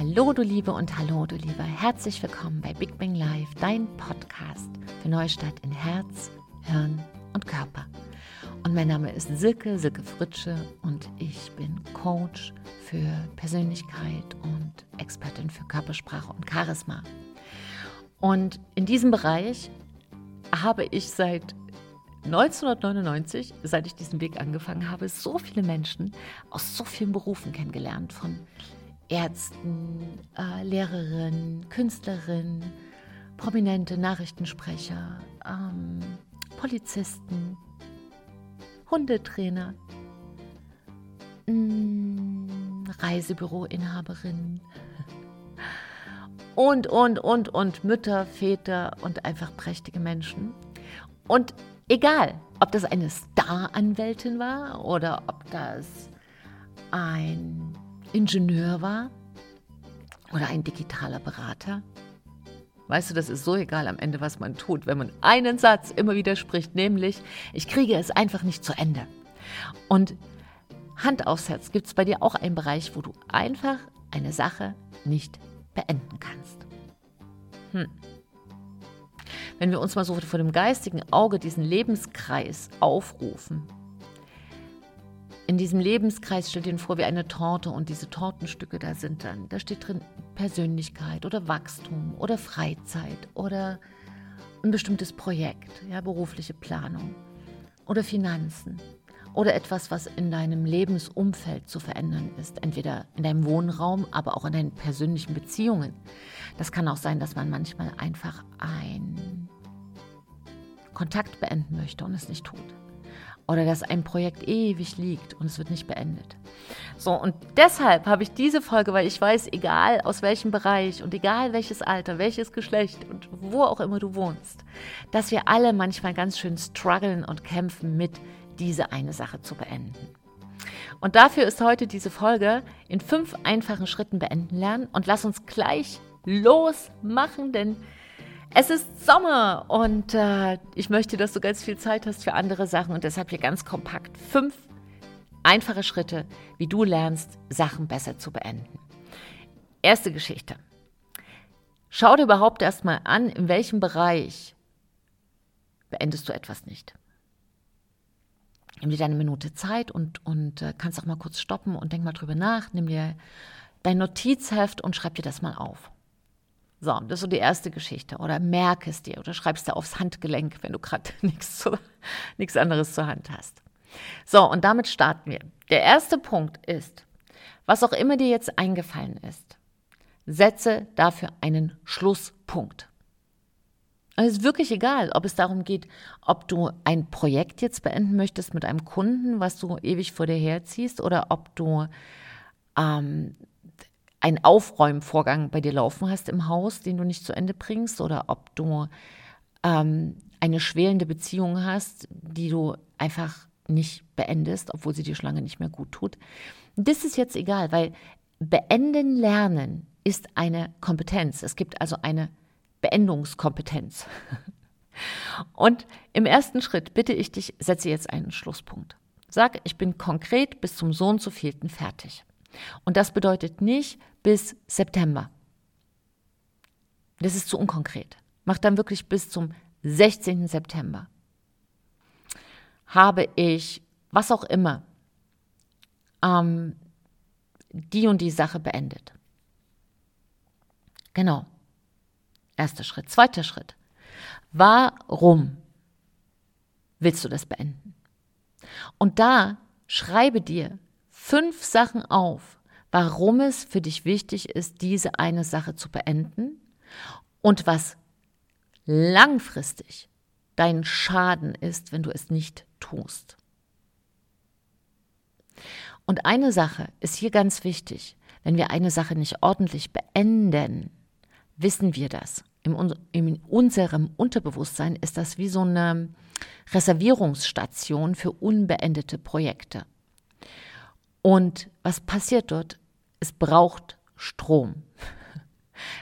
Hallo du Liebe und hallo du Lieber, herzlich willkommen bei Big Bang Live, dein Podcast für Neustart in Herz, Hirn und Körper. Und mein Name ist Silke, Silke Fritsche und ich bin Coach für Persönlichkeit und Expertin für Körpersprache und Charisma. Und in diesem Bereich habe ich seit 1999, seit ich diesen Weg angefangen habe, so viele Menschen aus so vielen Berufen kennengelernt, von Ärzten, äh, Lehrerinnen, Künstlerinnen, prominente Nachrichtensprecher, ähm, Polizisten, Hundetrainer, mm, Reisebüroinhaberinnen und, und, und, und Mütter, Väter und einfach prächtige Menschen. Und egal, ob das eine Star-Anwältin war oder ob das ein Ingenieur war oder ein digitaler Berater. Weißt du, das ist so egal am Ende, was man tut, wenn man einen Satz immer wieder spricht, nämlich, ich kriege es einfach nicht zu Ende. Und Hand aufs Herz, gibt es bei dir auch einen Bereich, wo du einfach eine Sache nicht beenden kannst. Hm. Wenn wir uns mal so vor dem geistigen Auge diesen Lebenskreis aufrufen, in diesem Lebenskreis stell dir vor wie eine Torte und diese Tortenstücke da sind dann, da steht drin Persönlichkeit oder Wachstum oder Freizeit oder ein bestimmtes Projekt, ja, berufliche Planung oder Finanzen oder etwas, was in deinem Lebensumfeld zu verändern ist, entweder in deinem Wohnraum, aber auch in deinen persönlichen Beziehungen. Das kann auch sein, dass man manchmal einfach einen Kontakt beenden möchte und es nicht tut oder dass ein Projekt ewig liegt und es wird nicht beendet. So, und deshalb habe ich diese Folge, weil ich weiß, egal aus welchem Bereich und egal welches Alter, welches Geschlecht und wo auch immer du wohnst, dass wir alle manchmal ganz schön strugglen und kämpfen mit diese eine Sache zu beenden. Und dafür ist heute diese Folge in fünf einfachen Schritten beenden lernen und lass uns gleich losmachen, denn es ist Sommer und äh, ich möchte, dass du ganz viel Zeit hast für andere Sachen und deshalb hier ganz kompakt fünf einfache Schritte, wie du lernst, Sachen besser zu beenden. Erste Geschichte. Schau dir überhaupt erstmal an, in welchem Bereich beendest du etwas nicht. Nimm dir deine Minute Zeit und, und äh, kannst auch mal kurz stoppen und denk mal drüber nach. Nimm dir dein Notizheft und schreib dir das mal auf. So, das ist so die erste Geschichte. Oder merk es dir oder schreibst dir aufs Handgelenk, wenn du gerade nichts anderes zur Hand hast. So, und damit starten wir. Der erste Punkt ist, was auch immer dir jetzt eingefallen ist, setze dafür einen Schlusspunkt. Es ist wirklich egal, ob es darum geht, ob du ein Projekt jetzt beenden möchtest mit einem Kunden, was du ewig vor dir herziehst, oder ob du ähm, einen Aufräumvorgang bei dir laufen hast im Haus, den du nicht zu Ende bringst, oder ob du ähm, eine schwelende Beziehung hast, die du einfach nicht beendest, obwohl sie dir schon lange nicht mehr gut tut. Das ist jetzt egal, weil beenden lernen ist eine Kompetenz. Es gibt also eine Beendungskompetenz. Und im ersten Schritt bitte ich dich, setze jetzt einen Schlusspunkt. Sag, ich bin konkret bis zum Sohn zu vielten fertig. Und das bedeutet nicht bis September. Das ist zu unkonkret. Mach dann wirklich bis zum 16. September. Habe ich, was auch immer, ähm, die und die Sache beendet. Genau. Erster Schritt. Zweiter Schritt. Warum willst du das beenden? Und da schreibe dir fünf Sachen auf, warum es für dich wichtig ist, diese eine Sache zu beenden und was langfristig dein Schaden ist, wenn du es nicht tust. Und eine Sache ist hier ganz wichtig. Wenn wir eine Sache nicht ordentlich beenden, wissen wir das. in unserem Unterbewusstsein ist das wie so eine Reservierungsstation für unbeendete Projekte. Und was passiert dort? Es braucht Strom.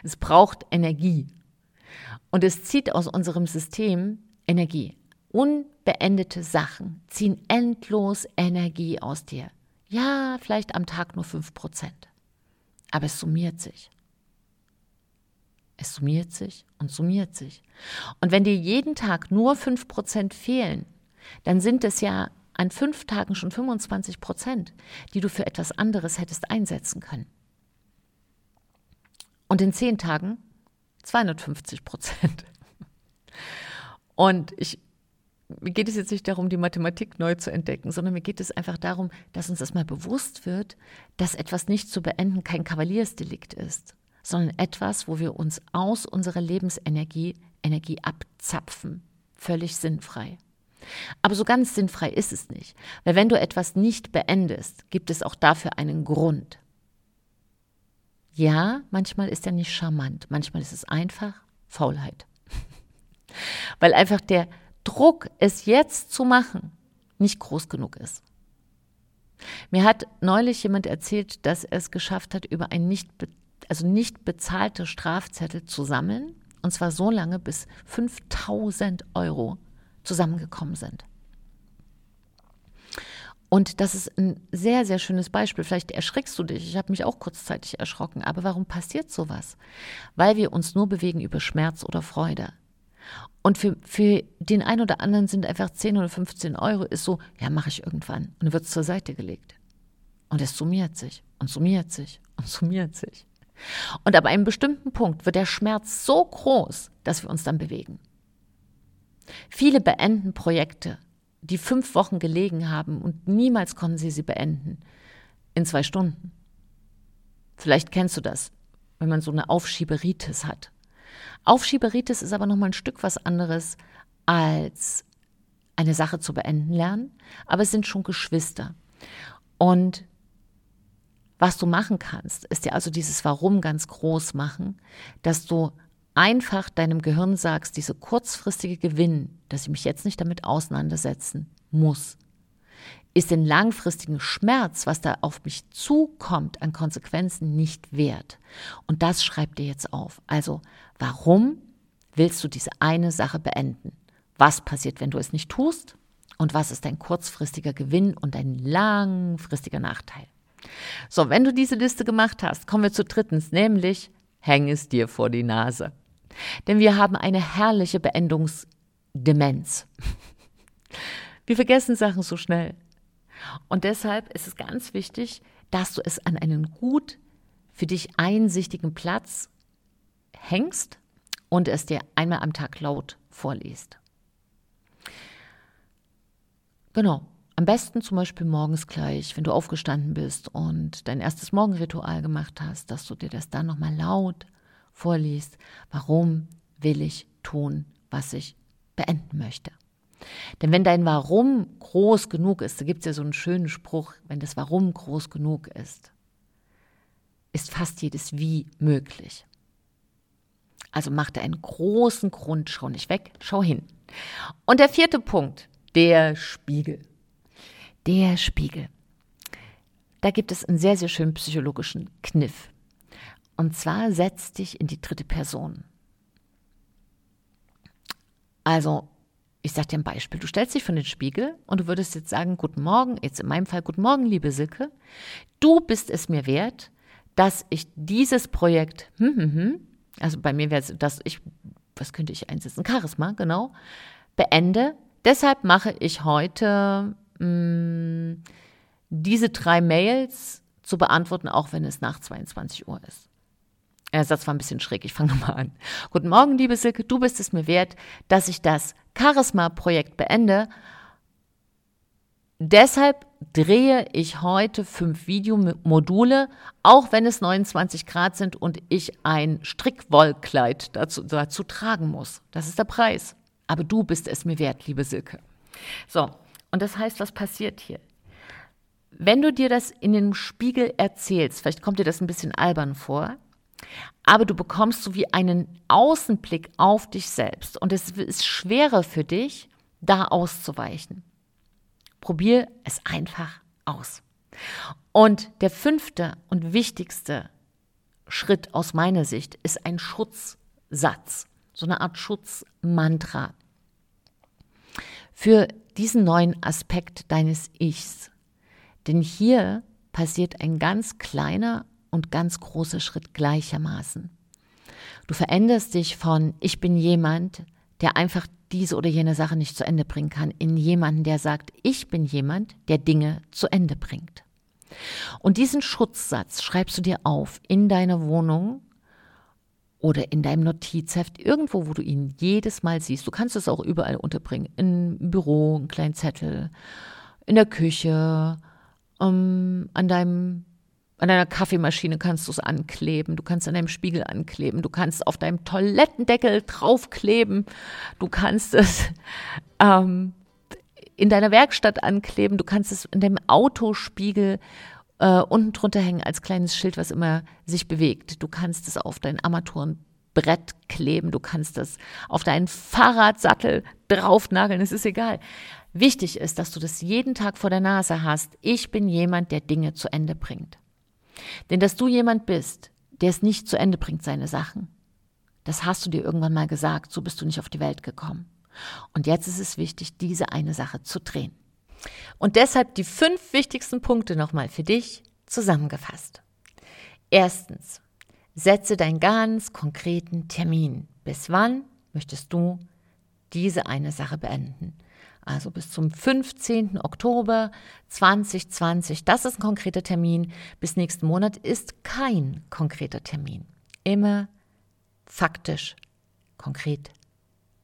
Es braucht Energie. Und es zieht aus unserem System Energie. Unbeendete Sachen ziehen endlos Energie aus dir. Ja, vielleicht am Tag nur 5%. Aber es summiert sich. Es summiert sich und summiert sich. Und wenn dir jeden Tag nur 5% fehlen, dann sind es ja an fünf Tagen schon 25 Prozent, die du für etwas anderes hättest einsetzen können. Und in zehn Tagen 250 Prozent. Und ich, mir geht es jetzt nicht darum, die Mathematik neu zu entdecken, sondern mir geht es einfach darum, dass uns das mal bewusst wird, dass etwas nicht zu beenden kein Kavaliersdelikt ist, sondern etwas, wo wir uns aus unserer Lebensenergie Energie abzapfen. Völlig sinnfrei. Aber so ganz sinnfrei ist es nicht, weil wenn du etwas nicht beendest, gibt es auch dafür einen Grund. Ja, manchmal ist er nicht charmant, manchmal ist es einfach Faulheit. weil einfach der Druck, es jetzt zu machen, nicht groß genug ist. Mir hat neulich jemand erzählt, dass er es geschafft hat, über ein nicht, also nicht bezahlte Strafzettel zu sammeln, und zwar so lange, bis 5000 Euro zusammengekommen sind. Und das ist ein sehr, sehr schönes Beispiel. Vielleicht erschrickst du dich. Ich habe mich auch kurzzeitig erschrocken. Aber warum passiert sowas? Weil wir uns nur bewegen über Schmerz oder Freude. Und für, für den einen oder anderen sind einfach 10 oder 15 Euro ist so, ja, mache ich irgendwann. Und dann wird es zur Seite gelegt. Und es summiert sich und summiert sich und summiert sich. Und ab einem bestimmten Punkt wird der Schmerz so groß, dass wir uns dann bewegen. Viele beenden Projekte, die fünf Wochen gelegen haben und niemals konnten sie sie beenden, in zwei Stunden. Vielleicht kennst du das, wenn man so eine Aufschieberitis hat. Aufschieberitis ist aber nochmal ein Stück was anderes als eine Sache zu beenden lernen, aber es sind schon Geschwister. Und was du machen kannst, ist ja also dieses Warum ganz groß machen, dass du einfach deinem Gehirn sagst, diese kurzfristige Gewinn, dass ich mich jetzt nicht damit auseinandersetzen muss, ist den langfristigen Schmerz, was da auf mich zukommt, an Konsequenzen nicht wert. Und das schreibt dir jetzt auf. Also, warum willst du diese eine Sache beenden? Was passiert, wenn du es nicht tust? Und was ist dein kurzfristiger Gewinn und dein langfristiger Nachteil? So, wenn du diese Liste gemacht hast, kommen wir zu drittens, nämlich häng es dir vor die Nase. Denn wir haben eine herrliche Beendungsdemenz. Wir vergessen Sachen so schnell. Und deshalb ist es ganz wichtig, dass du es an einen gut für dich einsichtigen Platz hängst und es dir einmal am Tag laut vorliest. Genau. Am besten zum Beispiel morgens gleich, wenn du aufgestanden bist und dein erstes Morgenritual gemacht hast, dass du dir das dann nochmal laut vorliest. Warum will ich tun, was ich beenden möchte? Denn wenn dein Warum groß genug ist, da gibt es ja so einen schönen Spruch, wenn das Warum groß genug ist, ist fast jedes Wie möglich. Also mach dir einen großen Grund, schau nicht weg, schau hin. Und der vierte Punkt, der Spiegel der Spiegel. Da gibt es einen sehr, sehr schönen psychologischen Kniff. Und zwar setz dich in die dritte Person. Also, ich sage dir ein Beispiel. Du stellst dich vor den Spiegel und du würdest jetzt sagen, guten Morgen, jetzt in meinem Fall, guten Morgen, liebe Silke. Du bist es mir wert, dass ich dieses Projekt, hm, hm, hm, also bei mir wäre es, dass ich, was könnte ich einsetzen? Charisma, genau, beende. Deshalb mache ich heute mh, mm, diese drei Mails zu beantworten, auch wenn es nach 22 Uhr ist. Der Satz war ein bisschen schräg, ich fange mal an. Guten Morgen, liebe Silke, du bist es mir wert, dass ich das Charisma-Projekt beende. Deshalb drehe ich heute fünf Videomodule, auch wenn es 29 Grad sind und ich ein Strickwollkleid dazu, dazu tragen muss. Das ist der Preis. Aber du bist es mir wert, liebe Silke. So, und das heißt, was passiert hier? Wenn du dir das in den Spiegel erzählst, vielleicht kommt dir das ein bisschen albern vor, aber du bekommst so wie einen Außenblick auf dich selbst und es ist schwerer für dich, da auszuweichen. Probier es einfach aus. Und der fünfte und wichtigste Schritt aus meiner Sicht ist ein Schutzsatz, so eine Art Schutzmantra. Für diesen neuen Aspekt deines Ichs. Denn hier passiert ein ganz kleiner und ganz großer Schritt gleichermaßen. Du veränderst dich von ich bin jemand, der einfach diese oder jene Sache nicht zu Ende bringen kann, in jemanden, der sagt, ich bin jemand, der Dinge zu Ende bringt. Und diesen Schutzsatz schreibst du dir auf in deiner Wohnung oder in deinem Notizheft, irgendwo, wo du ihn jedes Mal siehst. Du kannst es auch überall unterbringen. Im Büro, einen kleinen Zettel, in der Küche, um, ähm, an deinem an deiner Kaffeemaschine kannst du es ankleben, du kannst an deinem Spiegel ankleben, du kannst auf deinem Toilettendeckel draufkleben, du kannst es ähm, in deiner Werkstatt ankleben, du kannst es in dem Autospiegel äh, unten drunter hängen als kleines Schild, was immer sich bewegt. Du kannst es auf dein Armaturenbrett kleben, du kannst es auf deinen Fahrradsattel draufnageln, es ist egal. Wichtig ist, dass du das jeden Tag vor der Nase hast. Ich bin jemand, der Dinge zu Ende bringt. Denn dass du jemand bist, der es nicht zu Ende bringt, seine Sachen, das hast du dir irgendwann mal gesagt, so bist du nicht auf die Welt gekommen. Und jetzt ist es wichtig, diese eine Sache zu drehen. Und deshalb die fünf wichtigsten Punkte nochmal für dich zusammengefasst. Erstens, setze deinen ganz konkreten Termin. Bis wann möchtest du diese eine Sache beenden? Also bis zum 15. Oktober 2020. Das ist ein konkreter Termin. Bis nächsten Monat ist kein konkreter Termin. Immer faktisch, konkret,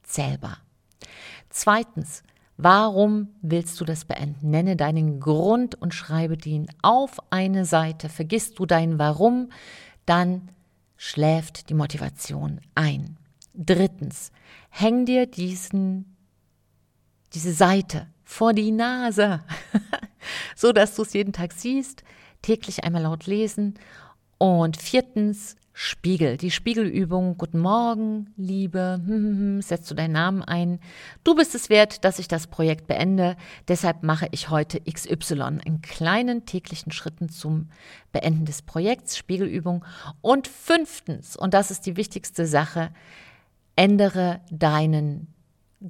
zählbar. Zweitens, Warum willst du das beenden? Nenne deinen Grund und schreibe den auf eine Seite. Vergisst du dein Warum, dann schläft die Motivation ein. Drittens, häng dir diesen, diese Seite vor die Nase, so dass du es jeden Tag siehst, täglich einmal laut lesen. Und viertens, Spiegel, die Spiegelübung. Guten Morgen, Liebe. Setzt du deinen Namen ein. Du bist es wert, dass ich das Projekt beende. Deshalb mache ich heute XY in kleinen täglichen Schritten zum Beenden des Projekts. Spiegelübung. Und fünftens, und das ist die wichtigste Sache, ändere deinen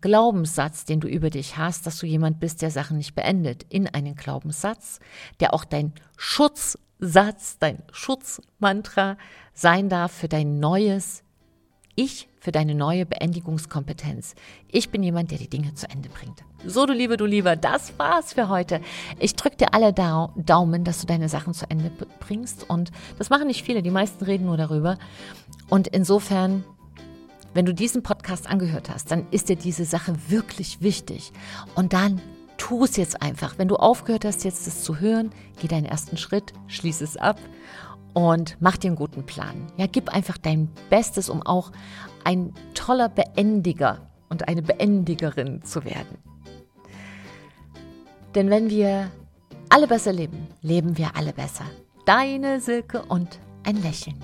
Glaubenssatz, den du über dich hast, dass du jemand bist, der Sachen nicht beendet, in einen Glaubenssatz, der auch dein Schutz Satz, dein Schutzmantra sein darf für dein neues Ich, für deine neue Beendigungskompetenz. Ich bin jemand, der die Dinge zu Ende bringt. So, du Liebe, du Lieber, das war's für heute. Ich drücke dir alle Daumen, dass du deine Sachen zu Ende bringst. Und das machen nicht viele, die meisten reden nur darüber. Und insofern wenn du diesen Podcast angehört hast, dann ist dir diese Sache wirklich wichtig. Und dann tu es jetzt einfach. Wenn du aufgehört hast, jetzt das zu hören, geh deinen ersten Schritt, schließ es ab und mach dir einen guten Plan. Ja, gib einfach dein Bestes, um auch ein toller Beendiger und eine Beendigerin zu werden. Denn wenn wir alle besser leben, leben wir alle besser. Deine Silke und ein Lächeln.